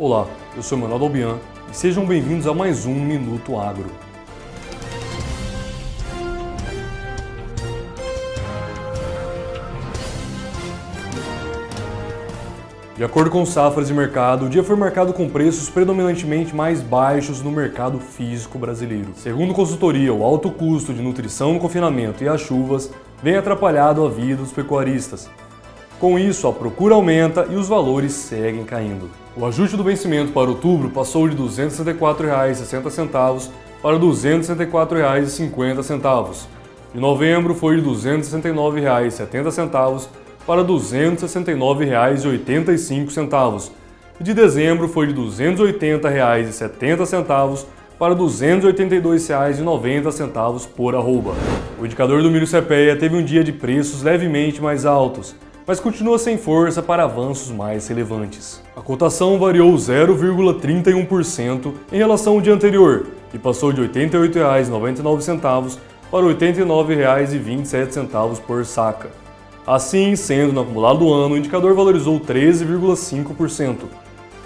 Olá, eu sou Manuel Dalbian e sejam bem-vindos a mais um Minuto Agro. De acordo com safras de mercado, o dia foi marcado com preços predominantemente mais baixos no mercado físico brasileiro. Segundo consultoria, o alto custo de nutrição no confinamento e as chuvas vem atrapalhado a vida dos pecuaristas. Com isso, a procura aumenta e os valores seguem caindo. O ajuste do vencimento para outubro passou de R$ 264,60 para R$ 264,50. De novembro foi de R$ 269,70 para R$ 269,85 e de dezembro foi de R$ 280,70 para R$ 282,90 por arroba. O indicador do milho CPEA teve um dia de preços levemente mais altos, mas continua sem força para avanços mais relevantes. A cotação variou 0,31% em relação ao dia anterior e passou de R$ 88,99 para R$ 89,27 por saca. Assim, sendo no acumulado do ano, o indicador valorizou 13,5%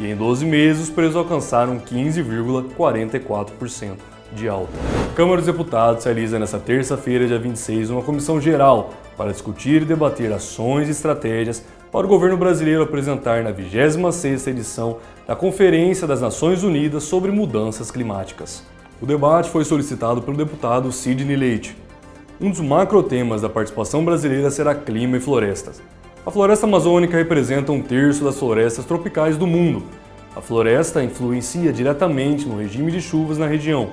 e em 12 meses os preços alcançaram 15,44% de alta. A Câmara dos Deputados realiza nesta terça-feira, dia 26, uma comissão geral para discutir e debater ações e estratégias para o governo brasileiro apresentar na 26ª edição da Conferência das Nações Unidas sobre Mudanças Climáticas. O debate foi solicitado pelo deputado Sidney Leite, um dos macrotemas da participação brasileira será clima e florestas. A floresta amazônica representa um terço das florestas tropicais do mundo. A floresta influencia diretamente no regime de chuvas na região,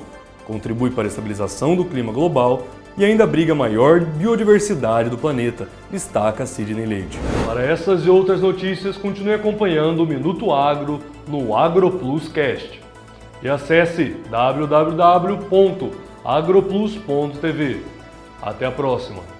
contribui para a estabilização do clima global e ainda abriga a maior biodiversidade do planeta, destaca Sidney Leite. Para essas e outras notícias, continue acompanhando o Minuto Agro no AgroPlus Cast. E acesse www.agroplus.tv. Até a próxima!